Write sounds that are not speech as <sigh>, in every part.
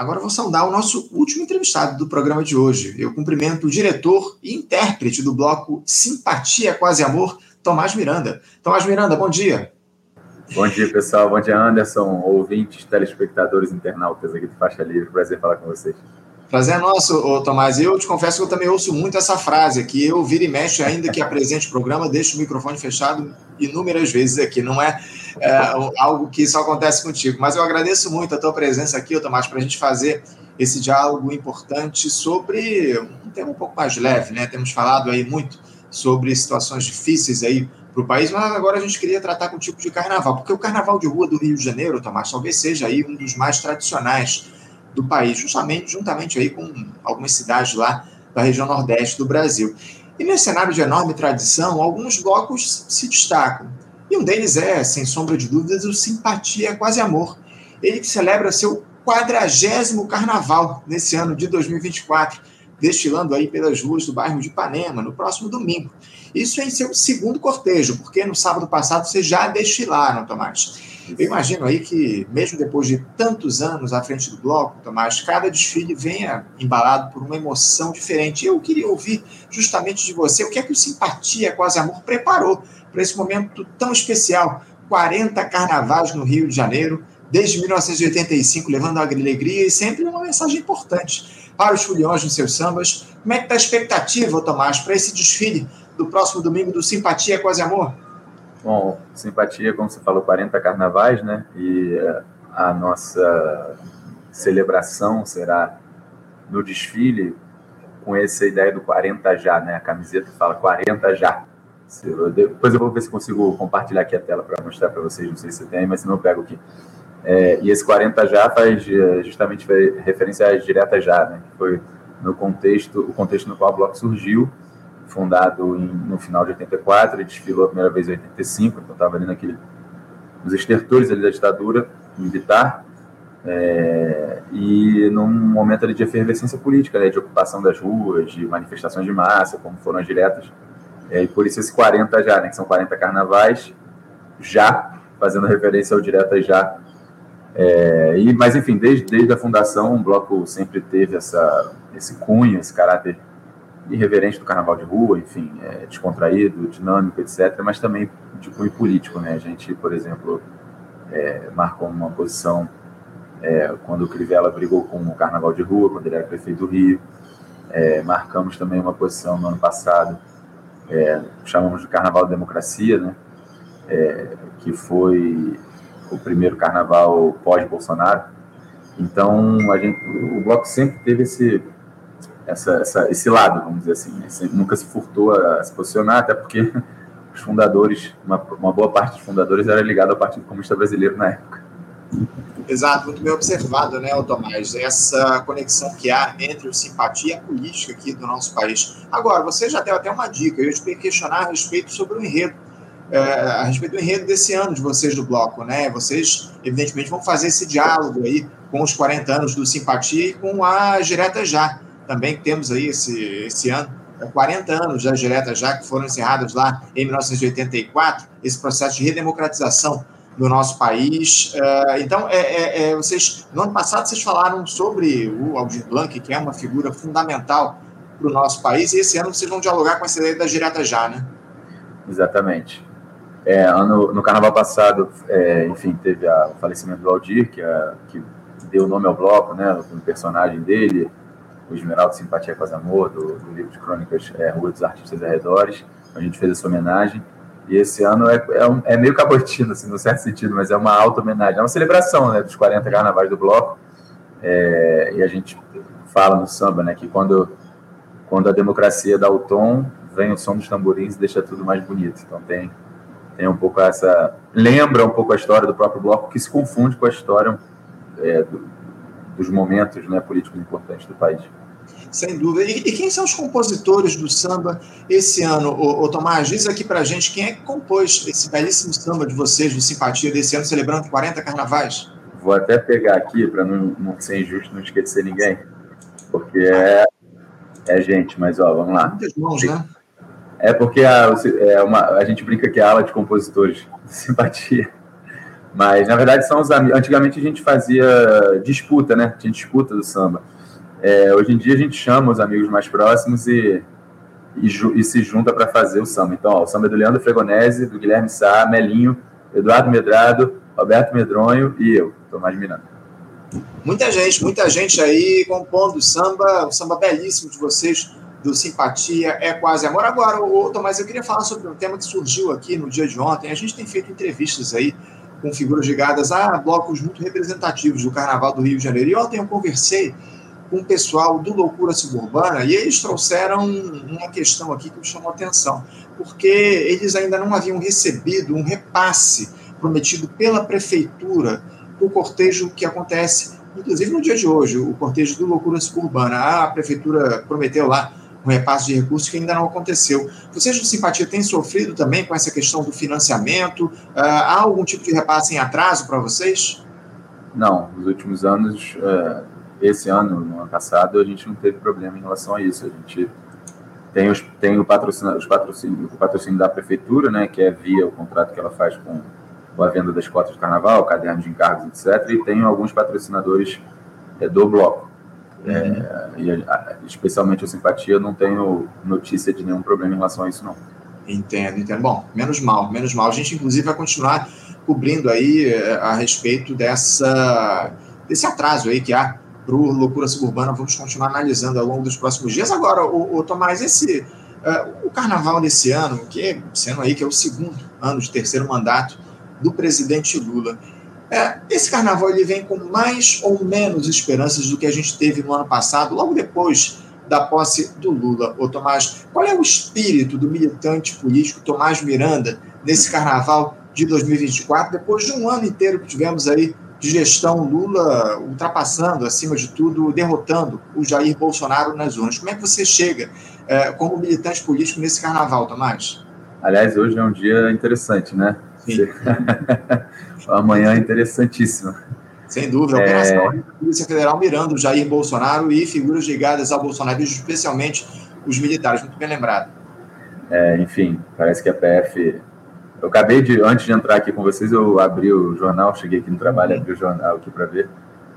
Agora vou saudar o nosso último entrevistado do programa de hoje. Eu cumprimento o diretor e intérprete do bloco Simpatia Quase Amor, Tomás Miranda. Tomás Miranda, bom dia. Bom dia, pessoal. Bom dia, Anderson, ouvintes, telespectadores, internautas aqui do Faixa Livre. Prazer falar com vocês. Prazer é nosso, Tomás. Eu te confesso que eu também ouço muito essa frase aqui. Eu viro e mexo, ainda que apresente o programa, deixo o microfone fechado inúmeras vezes aqui. Não é, é algo que só acontece contigo. Mas eu agradeço muito a tua presença aqui, Tomás, para a gente fazer esse diálogo importante sobre um tema um pouco mais leve, né? Temos falado aí muito sobre situações difíceis aí para o país, mas agora a gente queria tratar com o tipo de carnaval, porque o carnaval de rua do Rio de Janeiro, Tomás, talvez seja aí um dos mais tradicionais do país, justamente juntamente aí com algumas cidades lá da região nordeste do Brasil. E nesse cenário de enorme tradição, alguns blocos se destacam. E um deles é, sem sombra de dúvidas, o Simpatia Quase Amor. Ele que celebra seu quadragésimo carnaval nesse ano de 2024, destilando aí pelas ruas do bairro de Ipanema, no próximo domingo. Isso em seu segundo cortejo, porque no sábado passado vocês já destilaram, Tomás. Eu imagino aí que, mesmo depois de tantos anos à frente do bloco, Tomás, cada desfile venha embalado por uma emoção diferente. Eu queria ouvir justamente de você o que é que o Simpatia Quase Amor preparou para esse momento tão especial. 40 carnavais no Rio de Janeiro, desde 1985, levando a alegria e sempre uma mensagem importante para os foliões nos seus sambas. Como é que está a expectativa, Tomás, para esse desfile do próximo domingo do Simpatia Quase Amor? Bom, simpatia, como você falou, 40 carnavais, né? E eh, a nossa celebração será no desfile com essa ideia do 40 já, né? A camiseta fala 40 já. Depois eu vou ver se consigo compartilhar aqui a tela para mostrar para vocês, não sei se tem, mas se não eu pego aqui. É, e esse 40 já faz eh, justamente referência às diretas já, né? Que foi no contexto, o contexto no qual o bloco surgiu fundado em, no final de 84 e desfilou a primeira vez em 85, então estava ali naquele, nos estertores ali da ditadura militar, é, e num momento ali de efervescência política, né, de ocupação das ruas, de manifestações de massa, como foram as diretas, é, e por isso esse 40 já, né, que são 40 carnavais, já, fazendo referência ao direta já. É, e, mas, enfim, desde, desde a fundação, o bloco sempre teve essa, esse cunho, esse caráter irreverente do carnaval de rua, enfim, é, descontraído, dinâmico, etc., mas também de cunho político, né? A gente, por exemplo, é, marcou uma posição é, quando o Crivella brigou com o carnaval de rua, quando ele era prefeito do Rio. É, marcamos também uma posição no ano passado, é, chamamos de Carnaval da Democracia, né? É, que foi o primeiro carnaval pós-Bolsonaro. Então, a gente, o Bloco sempre teve esse essa, essa, esse lado, vamos dizer assim. Né? Nunca se furtou a se posicionar, até porque <laughs> os fundadores, uma, uma boa parte dos fundadores era ligada ao Partido Comunista Brasileiro na época. Exato, muito bem observado, né, Tomás? Essa conexão que há entre o simpatia e a política aqui do nosso país. Agora, você já deu até uma dica, eu te questionar a respeito sobre o enredo, é, a respeito do enredo desse ano de vocês do Bloco, né? Vocês, evidentemente, vão fazer esse diálogo aí com os 40 anos do Simpatia e com a Direta Já também temos aí esse, esse ano, 40 é, anos já diretas já que foram encerrados lá em 1984, esse processo de redemocratização do nosso país. É, então, é, é, é, vocês, no ano passado, vocês falaram sobre o Aldir Blanc, que é uma figura fundamental para o nosso país, e esse ano vocês vão dialogar com essa ideia da direta já, né? Exatamente. É, ano, no carnaval passado, é, enfim, teve a, o falecimento do Aldir, que, a, que deu nome ao bloco, né, o personagem dele, o Esmeralda Simpatia com Amor, do, do, livro de crônicas é, Rua dos Artistas Arredores. A gente fez essa homenagem. E esse ano é, é, um, é meio cabotino, assim, no certo sentido, mas é uma alta homenagem. É uma celebração né, dos 40 carnavais do bloco. É, e a gente fala no samba né, que quando, quando a democracia dá o tom, vem o som dos tamborins e deixa tudo mais bonito. Então tem, tem um pouco essa. Lembra um pouco a história do próprio bloco, que se confunde com a história é, do, dos momentos né, políticos importantes do país. Sem dúvida. E, e, quem são os compositores do samba esse ano? O, o Tomás, diz aqui pra gente quem é que compôs esse belíssimo samba de vocês, do Simpatia, desse ano, celebrando 40 carnavais. Vou até pegar aqui, para não, não ser injusto, não esquecer ninguém, porque é, é gente, mas ó, vamos lá. Muitas mãos, né? É porque a, é uma, a gente brinca que é a ala de compositores de simpatia. Mas, na verdade, são os amigos. Antigamente a gente fazia disputa, né? Tinha disputa do samba. É, hoje em dia a gente chama os amigos mais próximos e, e, e se junta para fazer o samba. Então, ó, o samba é do Leandro Fregonese, do Guilherme Sá, Melinho, Eduardo Medrado, Roberto Medronho e eu, Tomás Miranda. Muita gente, muita gente aí compondo samba, o samba belíssimo de vocês, do Simpatia, é quase amor. Agora, o Tomás, eu queria falar sobre um tema que surgiu aqui no dia de ontem. A gente tem feito entrevistas aí com figuras ligadas a blocos muito representativos do Carnaval do Rio de Janeiro. E ontem eu conversei com o pessoal do Loucura Suburbana e eles trouxeram uma questão aqui que me chamou a atenção, porque eles ainda não haviam recebido um repasse prometido pela prefeitura para o cortejo que acontece, inclusive no dia de hoje, o cortejo do Loucura Suburbana. A prefeitura prometeu lá um repasse de recursos que ainda não aconteceu. Vocês do Simpatia têm sofrido também com essa questão do financiamento? Uh, há algum tipo de repasse em atraso para vocês? Não, nos últimos anos, uh, esse ano, no ano passado, a gente não teve problema em relação a isso. A gente tem, os, tem o, patrocínio, os patrocínio, o patrocínio da prefeitura, né, que é via o contrato que ela faz com, com a venda das cotas de carnaval, caderno de encargos, etc. E tem alguns patrocinadores é, do bloco. É, e especialmente a simpatia, não tenho notícia de nenhum problema em relação a isso, não. Entendo, entendo. Bom, menos mal, menos mal. A gente, inclusive, vai continuar cobrindo aí é, a respeito dessa, desse atraso aí que há para o Loucura Suburbana. Vamos continuar analisando ao longo dos próximos dias. Agora, o, o Tomás, esse, uh, o carnaval desse ano, que sendo aí que é o segundo ano de terceiro mandato do presidente Lula, é, esse carnaval ele vem com mais ou menos esperanças do que a gente teve no ano passado, logo depois da posse do Lula. Ô Tomás, qual é o espírito do militante político Tomás Miranda nesse carnaval de 2024, depois de um ano inteiro que tivemos aí de gestão Lula ultrapassando, acima de tudo, derrotando o Jair Bolsonaro nas urnas. Como é que você chega é, como militante político nesse carnaval, Tomás? Aliás, hoje é um dia interessante, né? <laughs> Amanhã é interessantíssima. Sem dúvida, a operação é... da Polícia Federal mirando Jair Bolsonaro e figuras ligadas ao Bolsonaro, especialmente os militares, muito bem lembrado. É, enfim, parece que a PF. Eu acabei de, antes de entrar aqui com vocês, eu abri o jornal, cheguei aqui no trabalho, abri o jornal aqui para ver.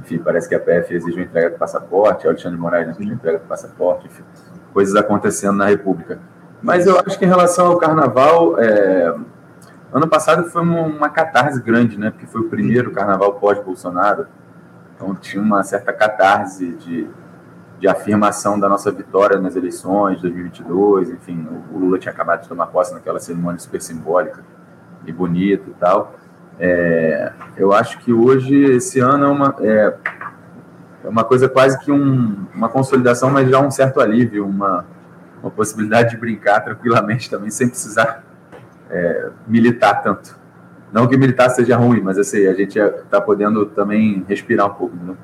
Enfim, parece que a PF exige uma entrega do passaporte, Alexandre de Moraes exige uma entrega do passaporte, enfim, coisas acontecendo na República. Mas eu acho que em relação ao carnaval, é, Ano passado foi uma, uma catarse grande, né? Porque foi o primeiro carnaval pós-Bolsonaro. Então tinha uma certa catarse de, de afirmação da nossa vitória nas eleições de 2022. Enfim, o Lula tinha acabado de tomar posse naquela cerimônia super simbólica e bonita e tal. É, eu acho que hoje, esse ano, é uma, é, é uma coisa quase que um, uma consolidação, mas já um certo alívio, uma, uma possibilidade de brincar tranquilamente também, sem precisar é, militar tanto. Não que militar seja ruim, mas assim, a gente está podendo também respirar um pouco. Né?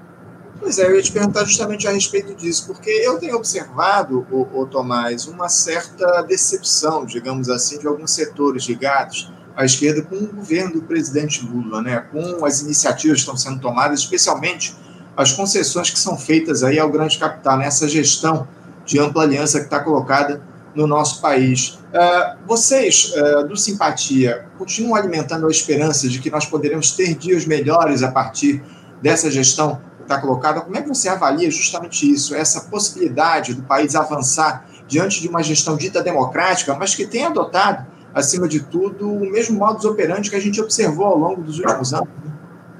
Pois é, eu ia te perguntar justamente a respeito disso, porque eu tenho observado, o, o Tomás, uma certa decepção, digamos assim, de alguns setores ligados à esquerda com o governo do presidente Lula, né? com as iniciativas que estão sendo tomadas, especialmente as concessões que são feitas aí ao grande capital, nessa né? gestão de ampla aliança que está colocada no nosso país. Uh, vocês, uh, do Simpatia, continuam alimentando a esperança de que nós poderemos ter dias melhores a partir dessa gestão que está colocada? Como é que você avalia justamente isso, essa possibilidade do país avançar diante de uma gestão dita democrática, mas que tem adotado, acima de tudo, o mesmo modus operandi que a gente observou ao longo dos últimos anos?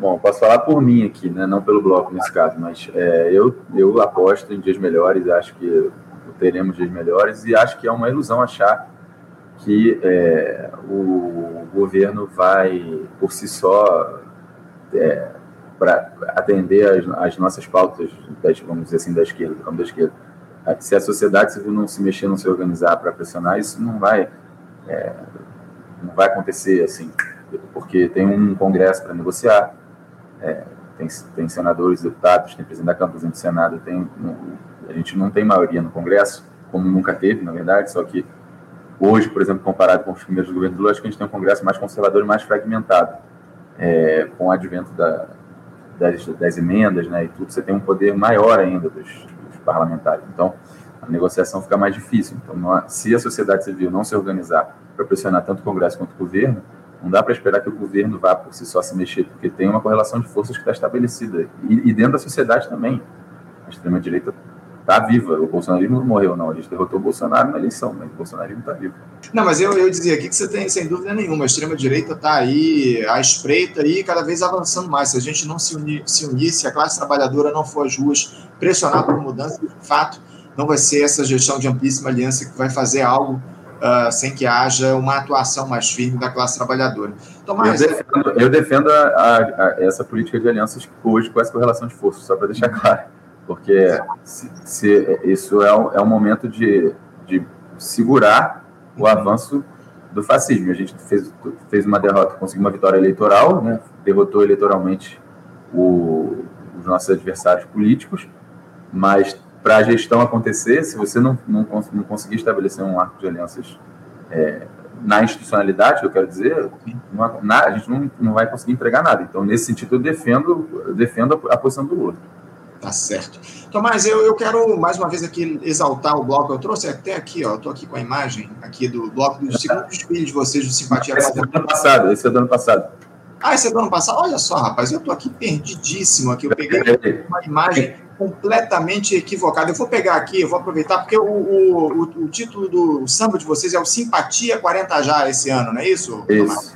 Bom, posso falar por mim aqui, né? não pelo bloco nesse caso, mas é, eu, eu aposto em dias melhores, acho que teremos dias melhores e acho que é uma ilusão achar que é, o governo vai, por si só, é, para atender as, as, nossas pautas, das, vamos dizer assim, da esquerda, do campo da esquerda. Se a sociedade civil não se mexer, não se organizar para pressionar, isso não vai, é, não vai acontecer assim, porque tem um congresso para negociar, é, tem, tem senadores, deputados, tem presidente da Câmara, presidente do Senado, tem a gente não tem maioria no Congresso, como nunca teve, na verdade, só que hoje, por exemplo, comparado com os primeiros governos do Lula, acho que a gente tem um Congresso mais conservador e mais fragmentado. É, com o advento da, das, das, emendas né, e tudo, você tem um poder maior ainda dos, dos parlamentares. Então, a negociação fica mais difícil. Então, não, se a sociedade civil não se organizar para pressionar tanto o Congresso quanto o governo, Não dá para esperar que o governo vá por si só se mexer, porque tem uma correlação de forças que está estabelecida. E, e, dentro da sociedade também. A extrema-direita está viva. O bolsonarismo não morreu, não. A gente derrotou o Bolsonaro na eleição, mas o bolsonarismo está vivo. Não, mas eu, eu dizia aqui que você tem, sem dúvida nenhuma, a extrema-direita está aí, à espreita e cada vez avançando mais. Se a gente não se unir, se unir, se a classe trabalhadora não for às ruas pressionar por mudança, de fato, não vai ser essa gestão de amplíssima aliança que vai fazer algo uh, sem que haja uma atuação mais firme da classe trabalhadora. Tomás, eu defendo, eu defendo a, a, a, essa política de alianças hoje com essa correlação de forças, só para deixar claro. Porque se, se isso é um, é um momento de, de segurar o avanço do fascismo. A gente fez, fez uma derrota, conseguiu uma vitória eleitoral, né? derrotou eleitoralmente o, os nossos adversários políticos, mas para a gestão acontecer, se você não, não, não, conseguir estabelecer um arco de alianças é, na institucionalidade, eu quero dizer, não, na, a gente não, não vai conseguir entregar nada. Então, nesse sentido, eu defendo, eu defendo a, a posição do Lula. Tá certo. Tomás, eu, eu quero mais uma vez aqui exaltar o bloco. Eu trouxe até aqui, ó, estou aqui com a imagem aqui do bloco dos segundos filhos de vocês do Simpatia. Esse é do ano passado, esse é do ano passado. Ah, esse é do ano passado? Olha só, rapaz, eu estou aqui perdidíssimo aqui. Eu peguei uma imagem completamente equivocada. Eu vou pegar aqui, eu vou aproveitar, porque o, o, o, título do samba de vocês é o Simpatia 40 Já esse ano, não é isso? Isso.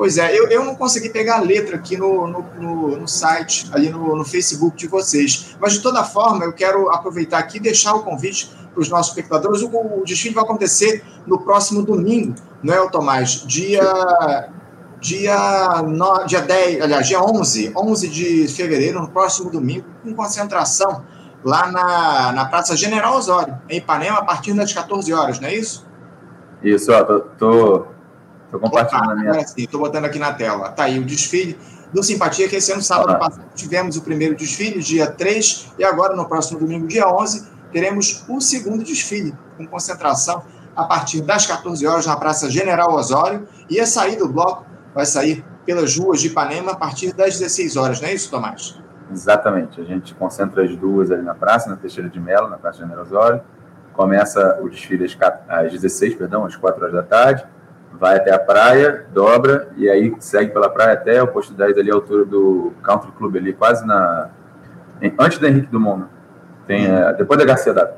Pois é, eu, eu não consegui pegar a letra aqui no, no, no, no site, ali no, no Facebook de vocês. Mas, de toda forma, eu quero aproveitar aqui e deixar o convite para os nossos espectadores. O, o desfile vai acontecer no próximo domingo, não é, Tomás? Dia dia, no, dia 10, aliás, dia 11, 11 de fevereiro, no próximo domingo, com concentração lá na, na Praça General Osório, em Ipanema, a partir das 14 horas, não é isso? Isso, tô, tô, tô compartilhando a minha... É, sim, tô botando aqui na tela. Tá aí o desfile do Simpatia, que esse ano, sábado ah. passado, tivemos o primeiro desfile, dia 3, e agora, no próximo domingo, dia 11, teremos o segundo desfile, com concentração a partir das 14 horas na Praça General Osório, e a sair do bloco vai sair pelas ruas de Ipanema a partir das 16 horas, não é isso, Tomás? Exatamente. A gente concentra as duas ali na praça, na Teixeira de Melo, na Praça General Osório. Começa o desfile às 16, perdão, às 4 horas da tarde. Vai até a praia, dobra e aí segue pela praia até o posto 10 ali, à altura do Country Club ali, quase na... Antes da Henrique Dumont, né? Tem, é, depois da Garcia Dada.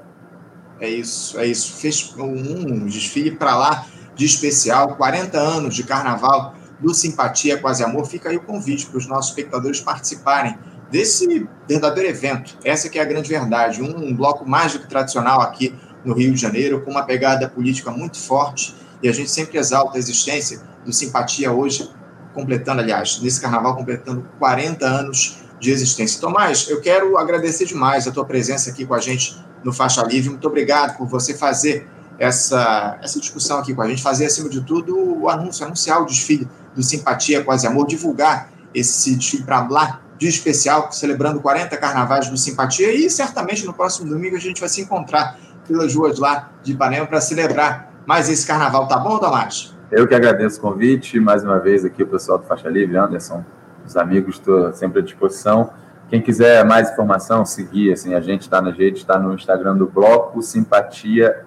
É isso, é isso. Fez um desfile para lá de especial, 40 anos de carnaval do Simpatia Quase Amor, fica aí o convite para os nossos espectadores participarem desse verdadeiro evento. Essa que é a grande verdade, um bloco mais do que tradicional aqui no Rio de Janeiro, com uma pegada política muito forte, e a gente sempre exalta a existência do Simpatia hoje, completando, aliás, nesse carnaval, completando 40 anos de existência. Tomás, eu quero agradecer demais a tua presença aqui com a gente no Faixa Livre. Muito obrigado por você fazer essa, essa discussão aqui com a gente, fazer, acima de tudo, o anúncio, anunciar o desfile do Simpatia Quase Amor, divulgar esse desfile para lá de especial, celebrando 40 carnavais do Simpatia, e certamente no próximo domingo a gente vai se encontrar pelas ruas lá de Ipanema para celebrar mais esse carnaval, tá bom, Tomás? Eu que agradeço o convite, mais uma vez aqui o pessoal do Faixa Livre, Anderson, os amigos, estou sempre à disposição. Quem quiser mais informação, seguir, assim, a gente está na rede, está no Instagram do Bloco Simpatia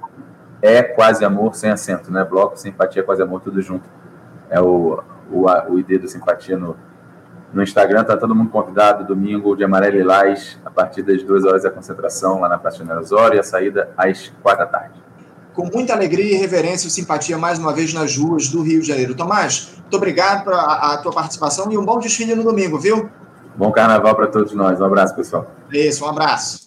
é Quase Amor, sem acento, né? Bloco Simpatia Quase Amor, tudo junto. É o o, o ID do Simpatia no, no Instagram. Tá todo mundo convidado domingo de Amarelo e Lais, a partir das duas horas da concentração lá na Praça General Osório e a saída às quatro da tarde. Com muita alegria e reverência e simpatia mais uma vez nas ruas do Rio de Janeiro. Tomás, muito obrigado pela a tua participação e um bom desfile no domingo, viu? Bom carnaval para todos nós. Um abraço, pessoal. Isso, um abraço.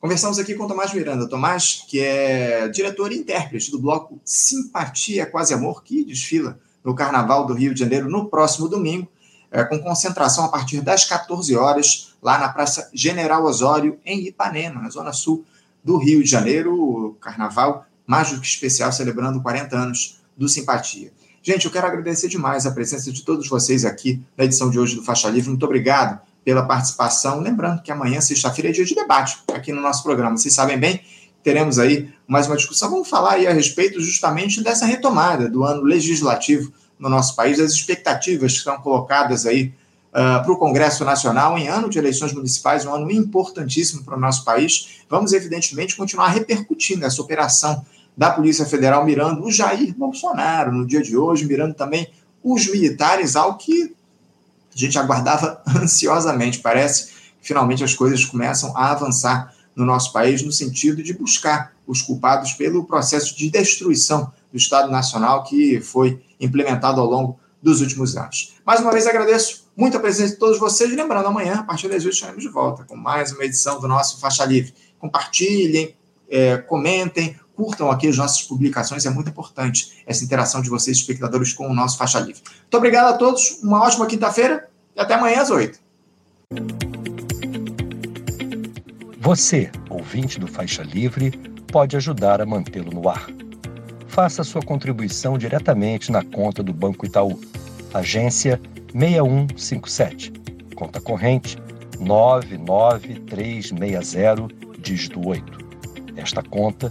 Conversamos aqui com o Tomás Miranda. Tomás, que é diretor e intérprete do bloco Simpatia Quase Amor, que desfila no Carnaval do Rio de Janeiro no próximo domingo, é, com concentração a partir das 14 horas, lá na Praça General Osório, em Ipanema, na zona sul do Rio de Janeiro. O carnaval mais do que especial, celebrando 40 anos do Simpatia. Gente, eu quero agradecer demais a presença de todos vocês aqui na edição de hoje do Faixa Livre. Muito obrigado pela participação. Lembrando que amanhã, sexta-feira, é dia de debate aqui no nosso programa. Vocês sabem bem, teremos aí mais uma discussão. Vamos falar aí a respeito justamente dessa retomada do ano legislativo no nosso país, as expectativas que estão colocadas aí uh, para o Congresso Nacional em ano de eleições municipais, um ano importantíssimo para o nosso país. Vamos, evidentemente, continuar repercutindo essa operação da Polícia Federal mirando o Jair Bolsonaro no dia de hoje, mirando também os militares, algo que a gente aguardava <laughs> ansiosamente. Parece que finalmente as coisas começam a avançar no nosso país no sentido de buscar os culpados pelo processo de destruição do Estado Nacional que foi implementado ao longo dos últimos anos. Mais uma vez agradeço muito a presença de todos vocês. Lembrando, amanhã, a partir das 8, estaremos de volta com mais uma edição do nosso Faixa Livre. Compartilhem, é, comentem, curtam aqui as nossas publicações, é muito importante essa interação de vocês, espectadores, com o nosso Faixa Livre. Muito obrigado a todos, uma ótima quinta-feira e até amanhã às 8. Você, ouvinte do Faixa Livre, pode ajudar a mantê-lo no ar. Faça sua contribuição diretamente na conta do Banco Itaú, agência 6157, conta corrente 99360, dígito 8. Esta conta